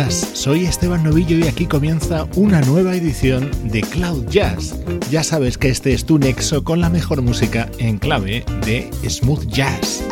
Soy Esteban Novillo y aquí comienza una nueva edición de Cloud Jazz. Ya sabes que este es tu nexo con la mejor música en clave de smooth jazz.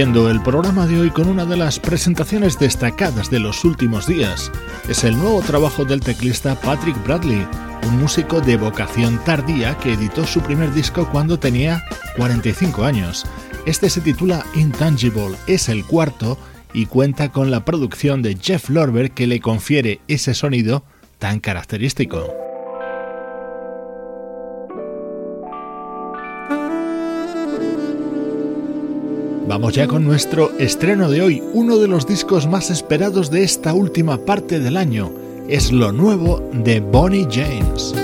El programa de hoy con una de las presentaciones destacadas de los últimos días. Es el nuevo trabajo del teclista Patrick Bradley, un músico de vocación tardía que editó su primer disco cuando tenía 45 años. Este se titula Intangible, es el cuarto y cuenta con la producción de Jeff Lorber que le confiere ese sonido tan característico. Vamos ya con nuestro estreno de hoy, uno de los discos más esperados de esta última parte del año. Es lo nuevo de Bonnie James.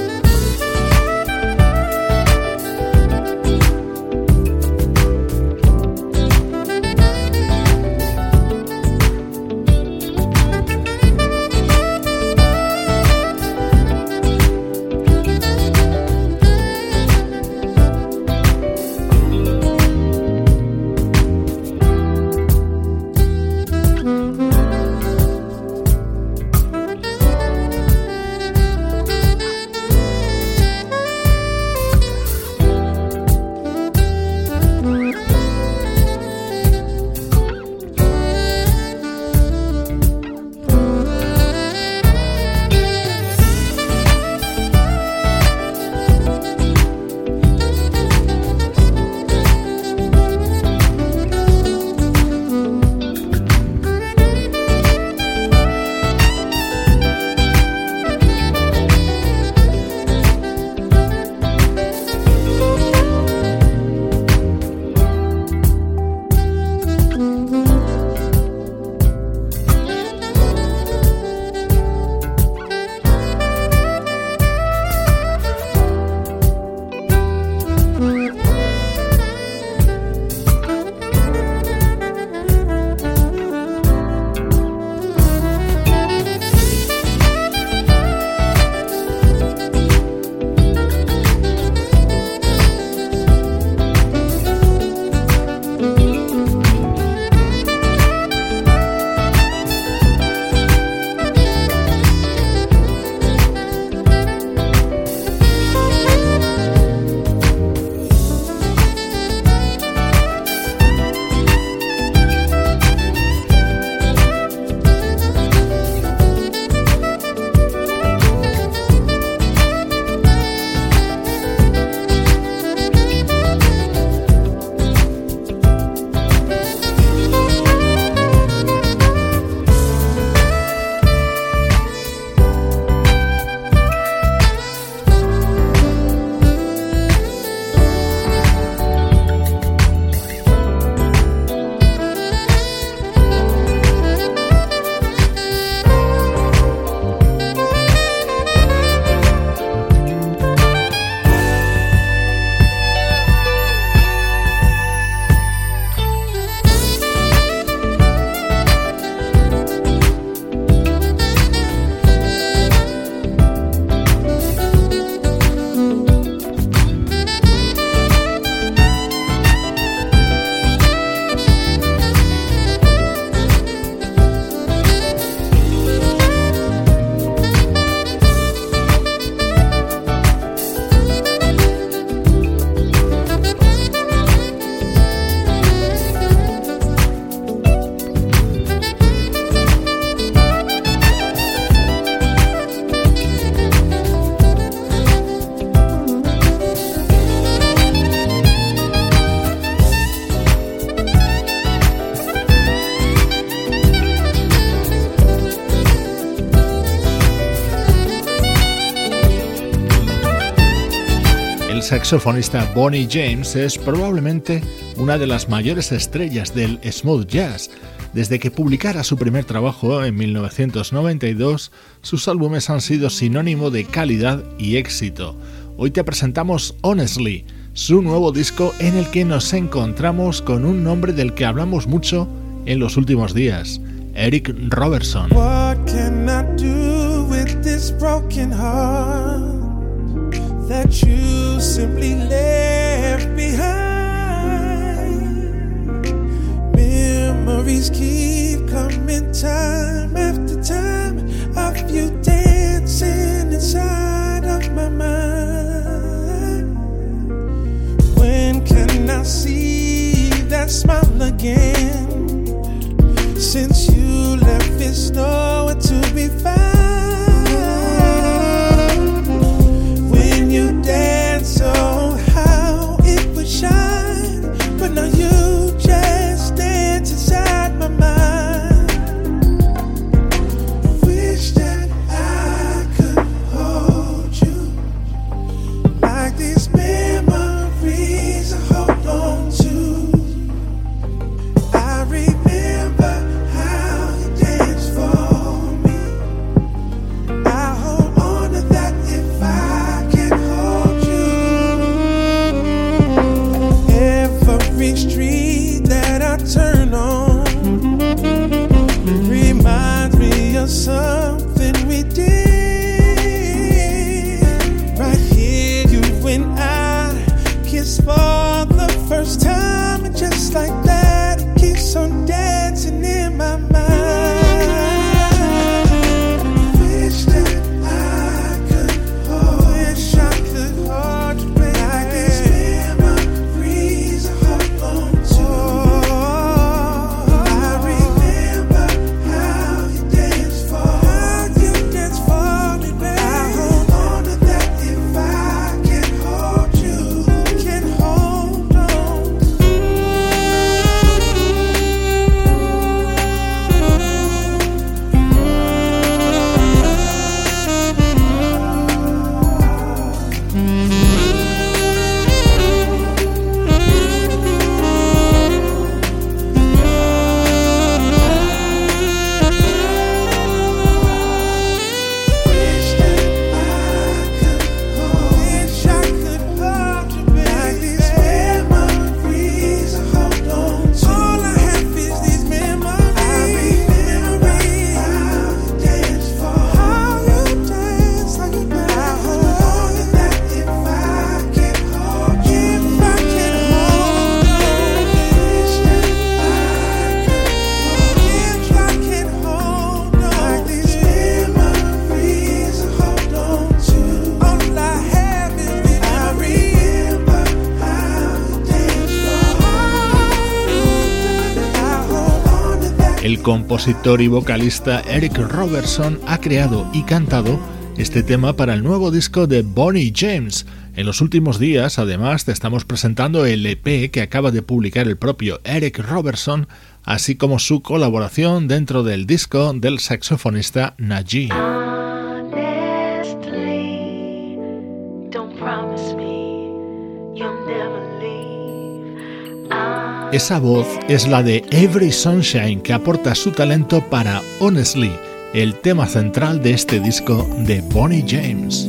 Saxofonista Bonnie James es probablemente una de las mayores estrellas del smooth jazz. Desde que publicara su primer trabajo en 1992, sus álbumes han sido sinónimo de calidad y éxito. Hoy te presentamos Honestly, su nuevo disco en el que nos encontramos con un nombre del que hablamos mucho en los últimos días, Eric Robertson. That you simply left behind. Memories keep coming time after time of you dancing inside of my mind. When can I see that smile again? Since you left, it's nowhere compositor y vocalista Eric Robertson ha creado y cantado este tema para el nuevo disco de Bonnie James. En los últimos días, además, te estamos presentando el EP que acaba de publicar el propio Eric Robertson, así como su colaboración dentro del disco del saxofonista Najee. Esa voz es la de Every Sunshine que aporta su talento para Honestly, el tema central de este disco de Bonnie James.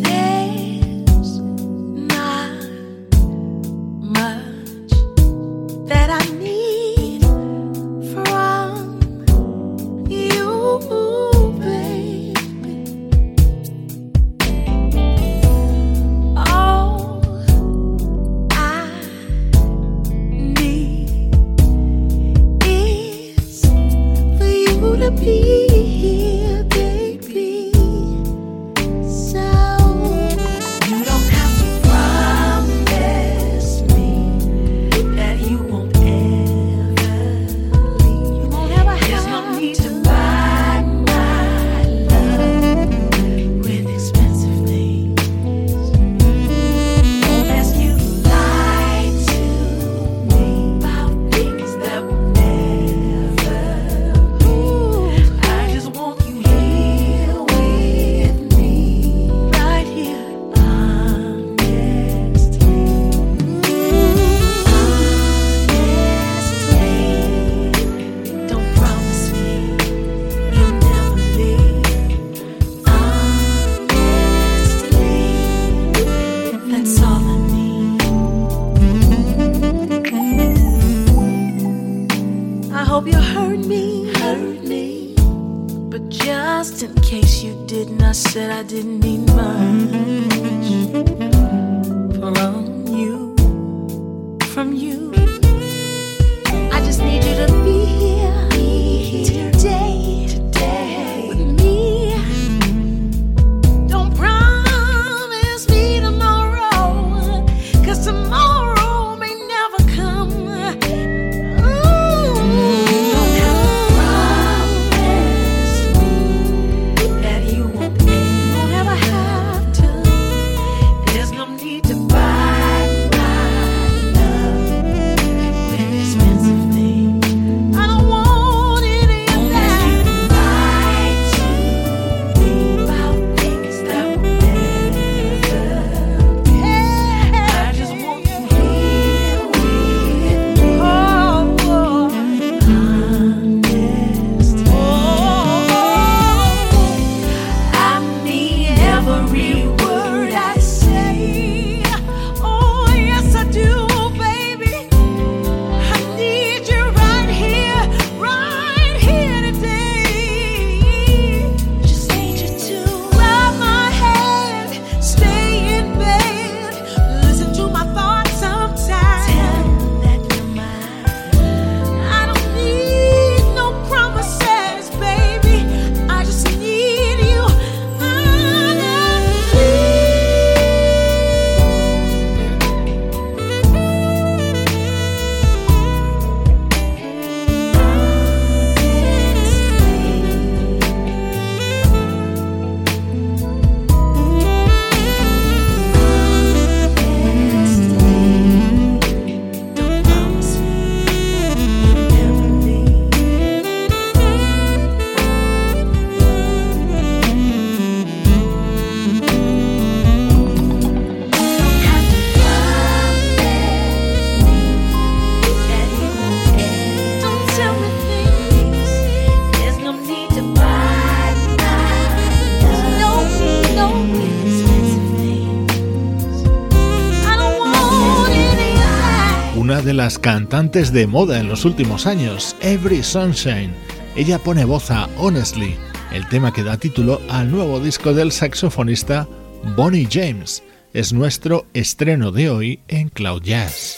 Cantantes de moda en los últimos años, Every Sunshine. Ella pone voz a Honestly, el tema que da título al nuevo disco del saxofonista Bonnie James. Es nuestro estreno de hoy en Cloud Jazz.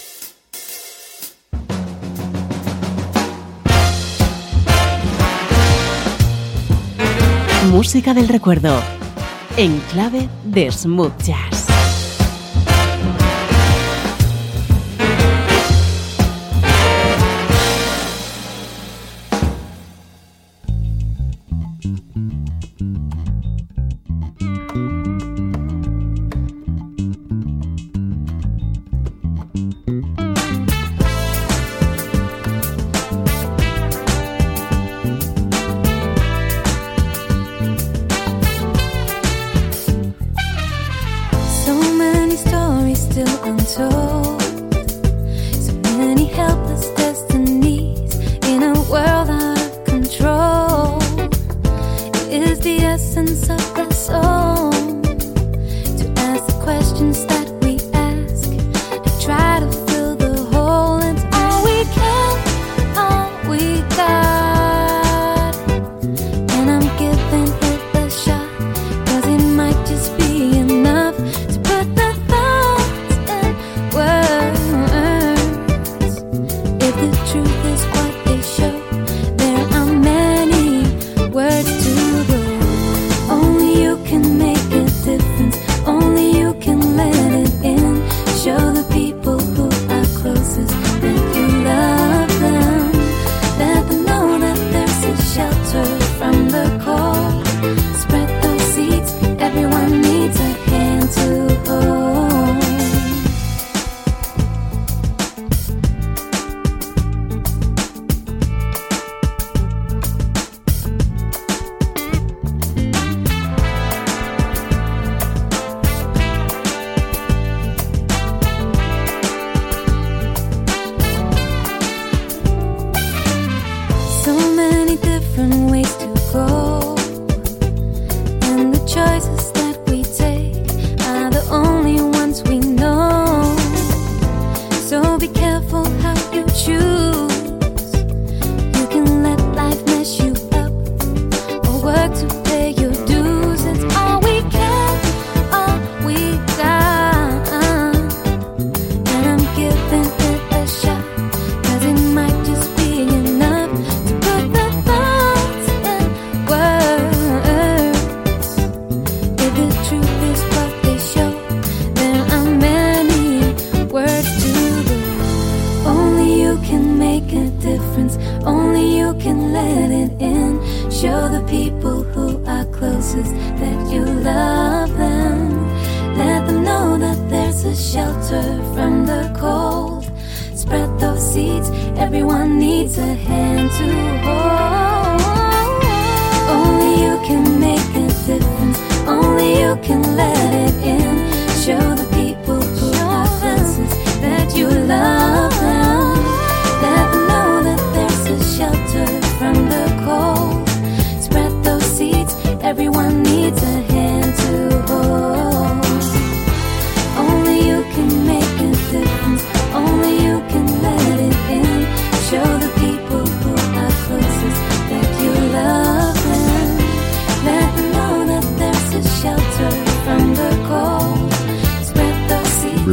Música del recuerdo, en clave de smooth jazz.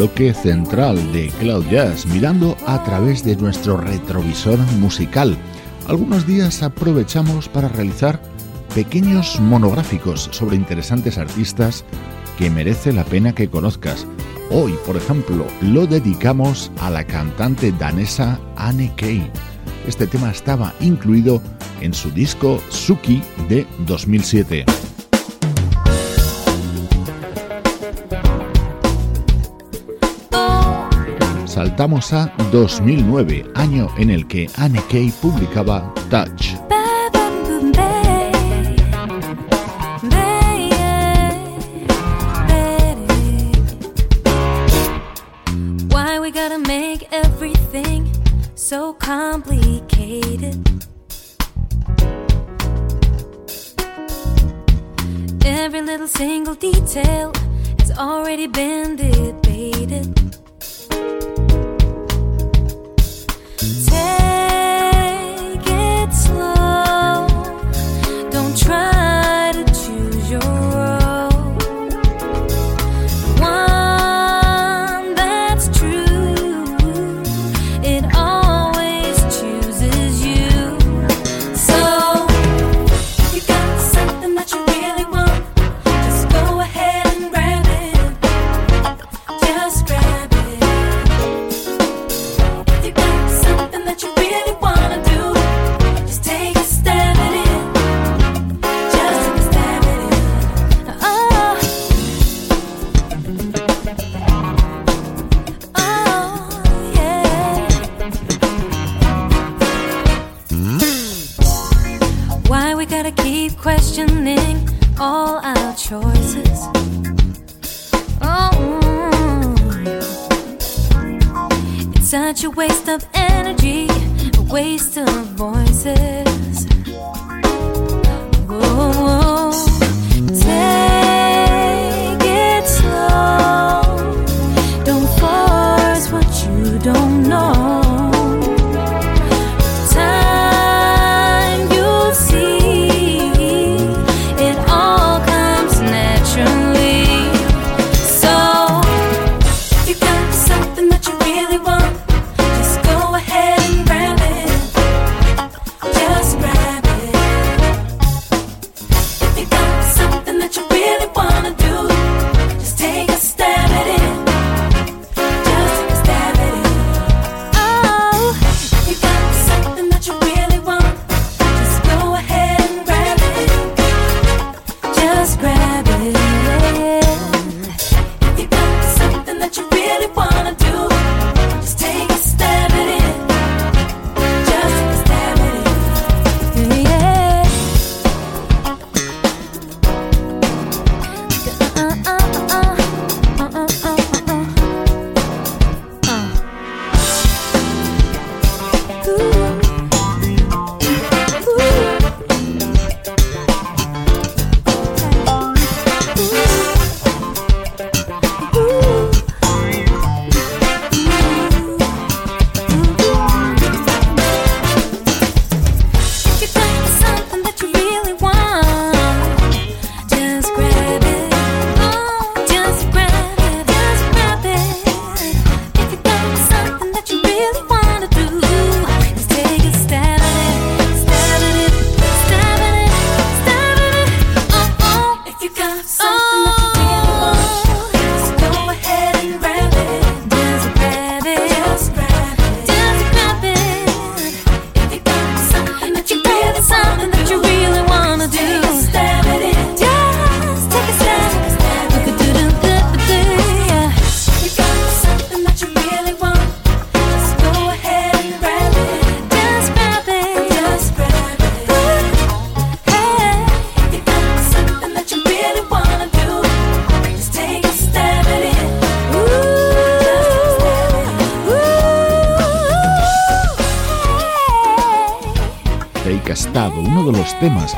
Central de Cloud Jazz, mirando a través de nuestro retrovisor musical. Algunos días aprovechamos para realizar pequeños monográficos sobre interesantes artistas que merece la pena que conozcas. Hoy, por ejemplo, lo dedicamos a la cantante danesa Anne Kay. Este tema estaba incluido en su disco Suki de 2007. Saltamos a 2009, año en el que Anne Kay publicaba Touch. questioning all our choices. Oh, it's such a waste of energy, a waste of voices.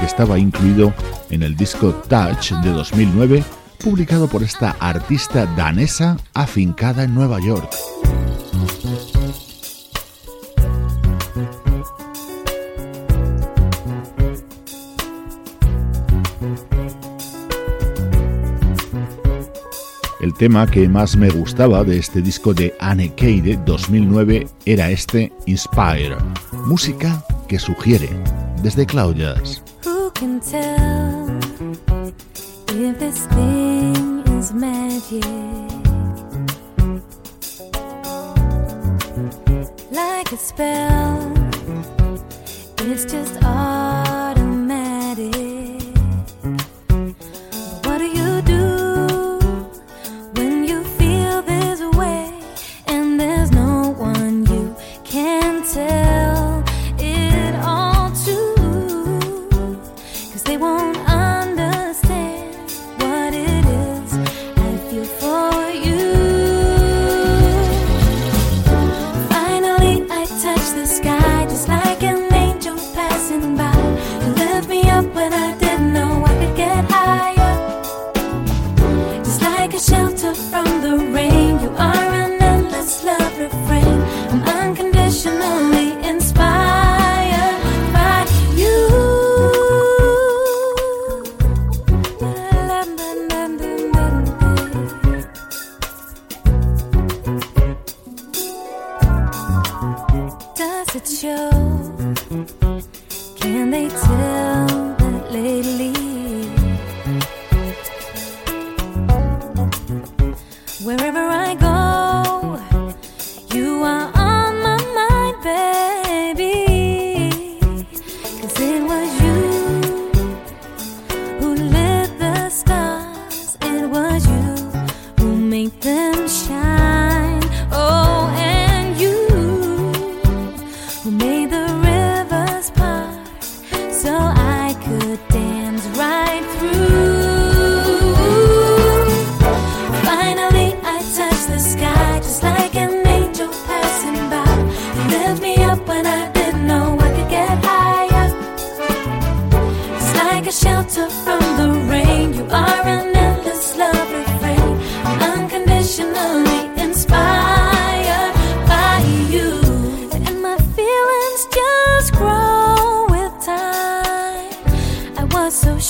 que estaba incluido en el disco Touch de 2009, publicado por esta artista danesa afincada en Nueva York. El tema que más me gustaba de este disco de Anne Kay de 2009 era este Inspire, música que sugiere desde Claudias.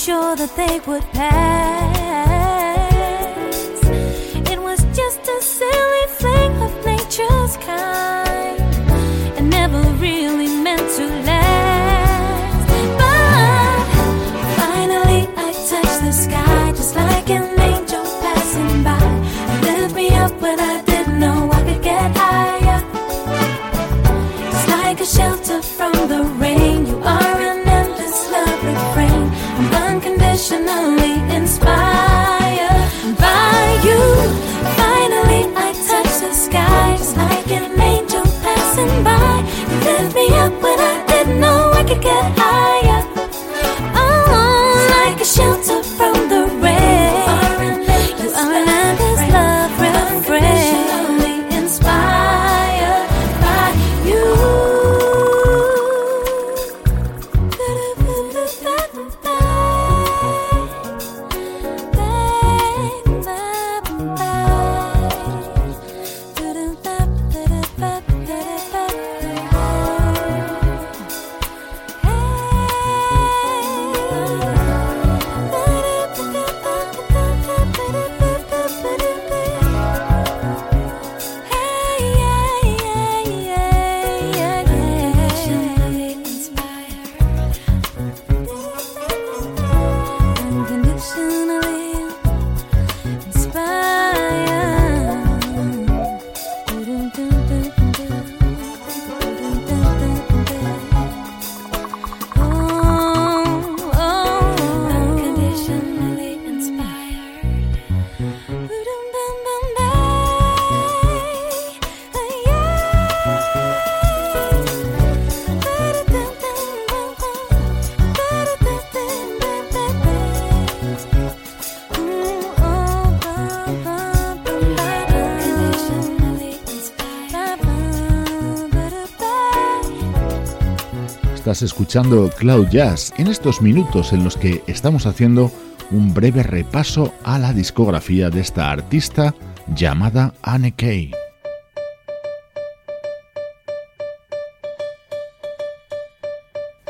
sure that they would pass. It was just a silly. estás escuchando Cloud Jazz en estos minutos en los que estamos haciendo un breve repaso a la discografía de esta artista llamada Anne Kay.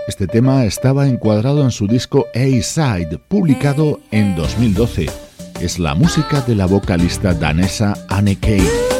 Este tema estaba encuadrado en su disco A-Side, publicado en 2012. Es la música de la vocalista danesa Anne Kay.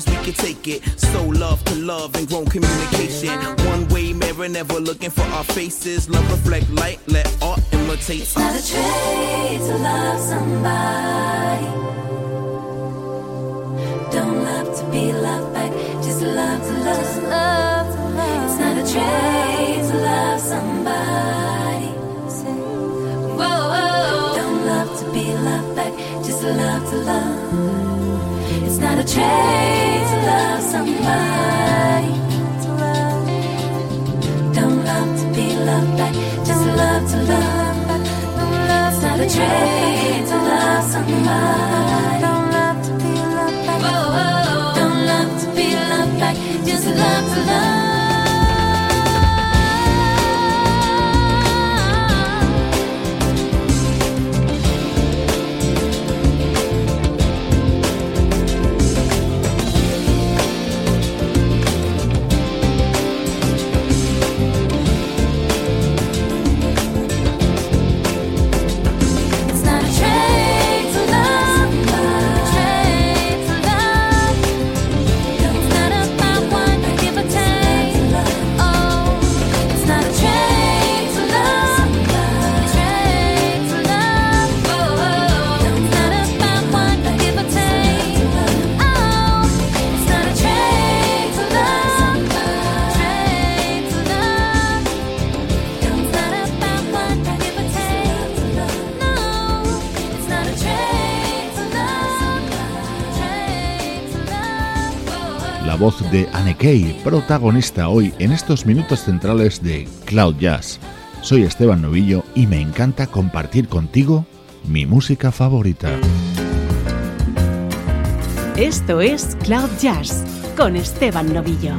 as we can take it. So love to love and grown communication. One way mirror, never looking for our faces. Love reflect light treasure. McKay, protagonista hoy en estos minutos centrales de Cloud Jazz. Soy Esteban Novillo y me encanta compartir contigo mi música favorita. Esto es Cloud Jazz con Esteban Novillo.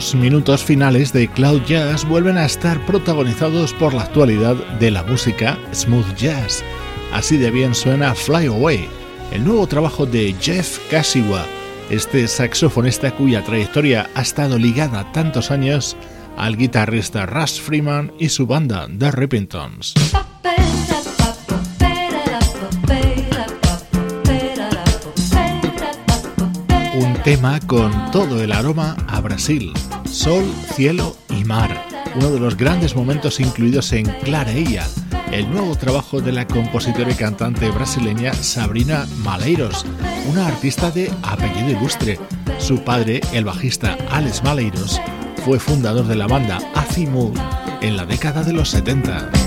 Los minutos finales de Cloud Jazz vuelven a estar protagonizados por la actualidad de la música smooth jazz. Así de bien suena Fly Away, el nuevo trabajo de Jeff Kashiwa, este saxofonista cuya trayectoria ha estado ligada tantos años al guitarrista Russ Freeman y su banda The Rippingtons. Un tema con todo el aroma a Brasil, sol, cielo y mar. Uno de los grandes momentos incluidos en Clareia, el nuevo trabajo de la compositora y cantante brasileña Sabrina Maleiros, una artista de apellido ilustre. Su padre, el bajista Alex Maleiros, fue fundador de la banda Azimuth en la década de los 70.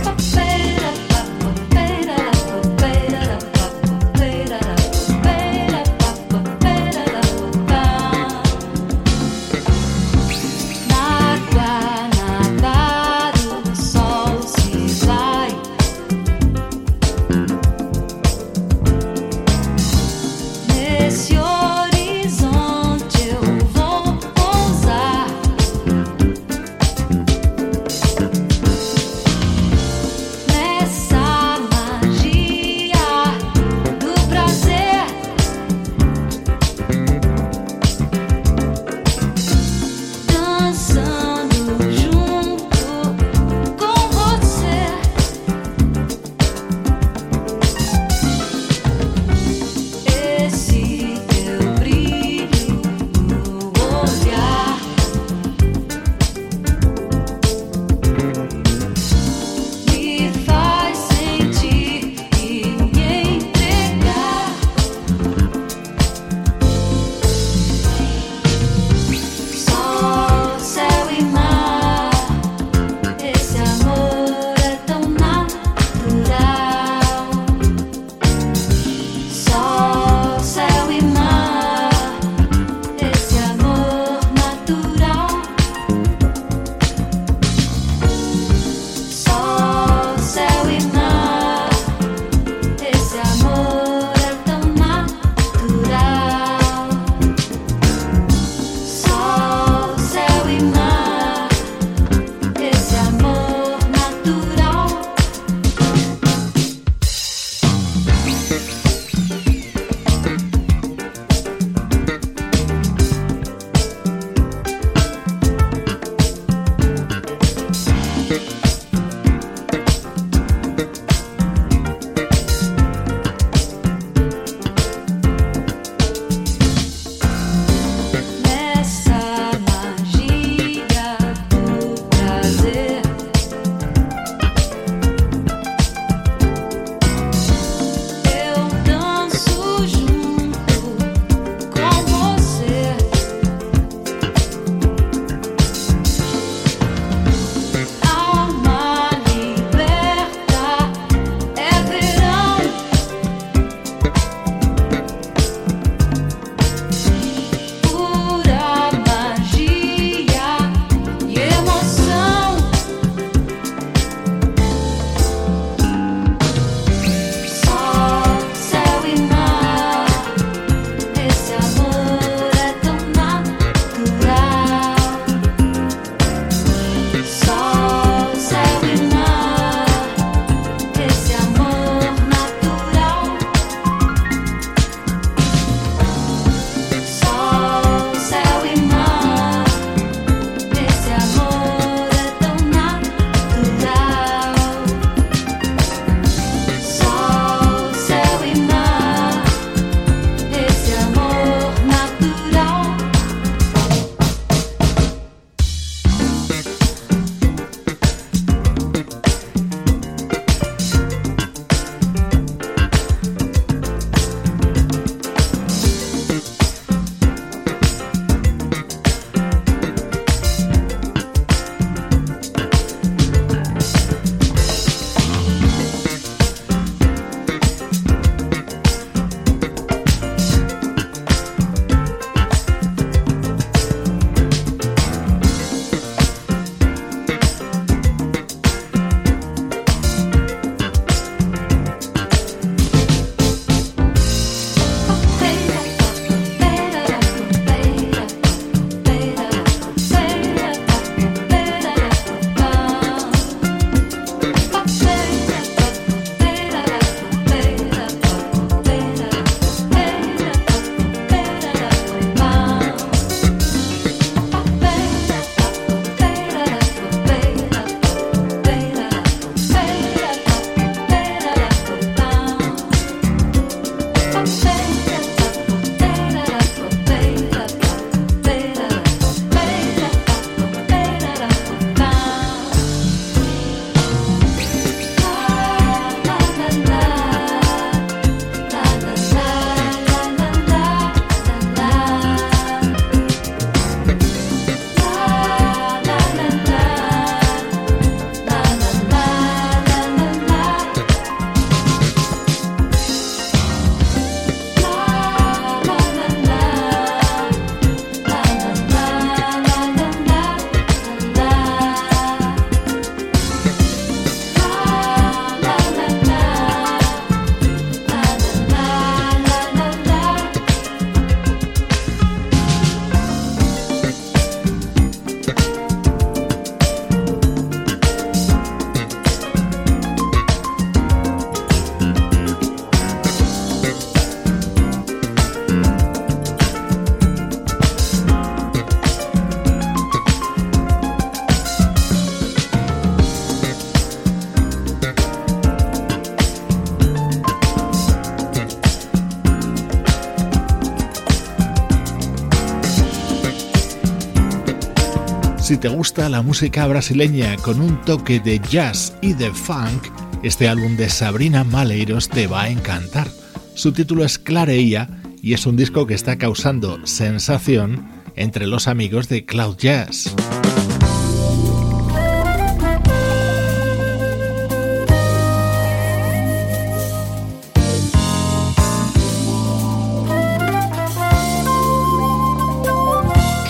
Si te gusta la música brasileña con un toque de jazz y de funk, este álbum de Sabrina Maleiros te va a encantar. Su título es Clareia y es un disco que está causando sensación entre los amigos de Cloud Jazz.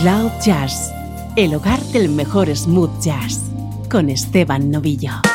Cloud Jazz, el hogar del mejor smooth jazz, con Esteban Novillo.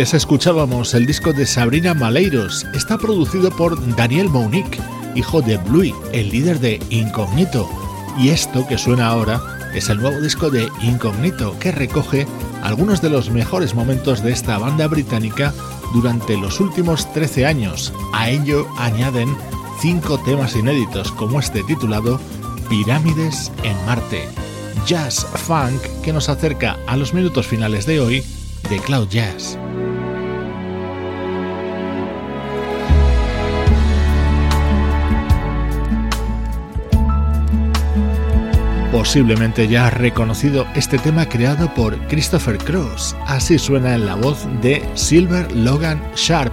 Antes escuchábamos el disco de Sabrina Maleiros. Está producido por Daniel Monique, hijo de Bluey, el líder de Incognito. Y esto que suena ahora es el nuevo disco de Incognito, que recoge algunos de los mejores momentos de esta banda británica durante los últimos 13 años. A ello añaden cinco temas inéditos como este titulado Pirámides en Marte. Jazz Funk que nos acerca a los minutos finales de hoy de Cloud Jazz. Posiblemente ya has reconocido este tema creado por Christopher Cross. Así suena en la voz de Silver Logan Sharp.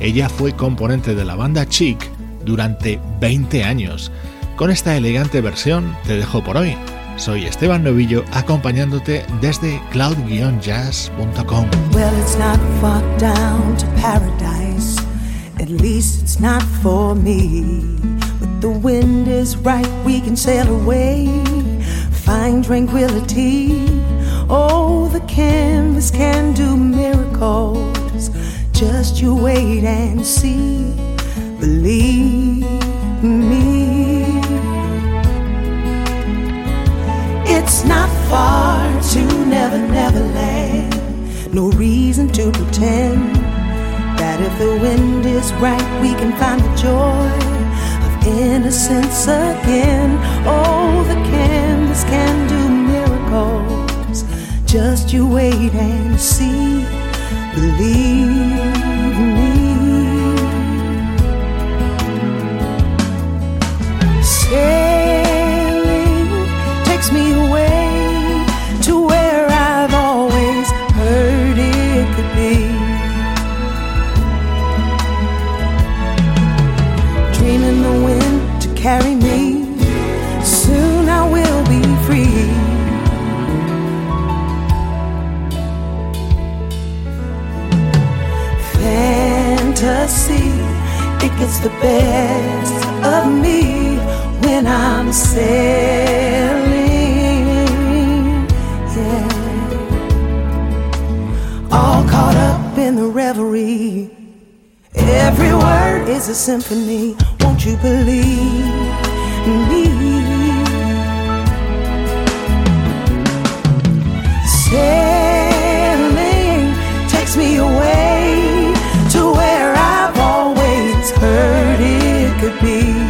Ella fue componente de la banda Chic durante 20 años. Con esta elegante versión te dejo por hoy. Soy Esteban Novillo acompañándote desde cloud-jazz.com. Well, it's not far down to paradise. At least it's not for me. But the wind is right, we can sail away. Find tranquility. Oh, the canvas can do miracles. Just you wait and see. Believe me. It's not far to Never Never Land. No reason to pretend that if the wind is right, we can find the joy innocence again. Oh, the canvas can do miracles. Just you wait and see. Believe me. Sailing Fantasy, it gets the best of me when I'm sailing. Yeah. All caught up in the reverie. Every word is a symphony. Won't you believe me? Sailing me.